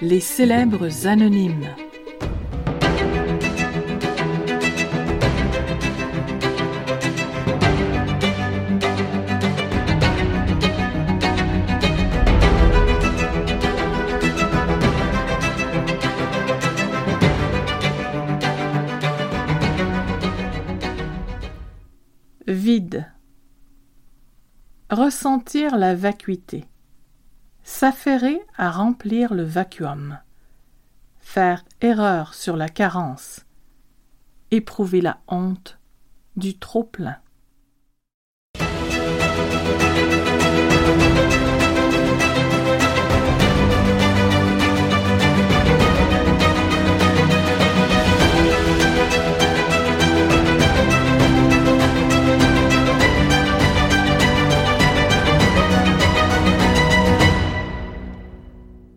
Les célèbres anonymes. Vide. Ressentir la vacuité. S'affairer à remplir le vacuum. Faire erreur sur la carence. Éprouver la honte du trop-plein.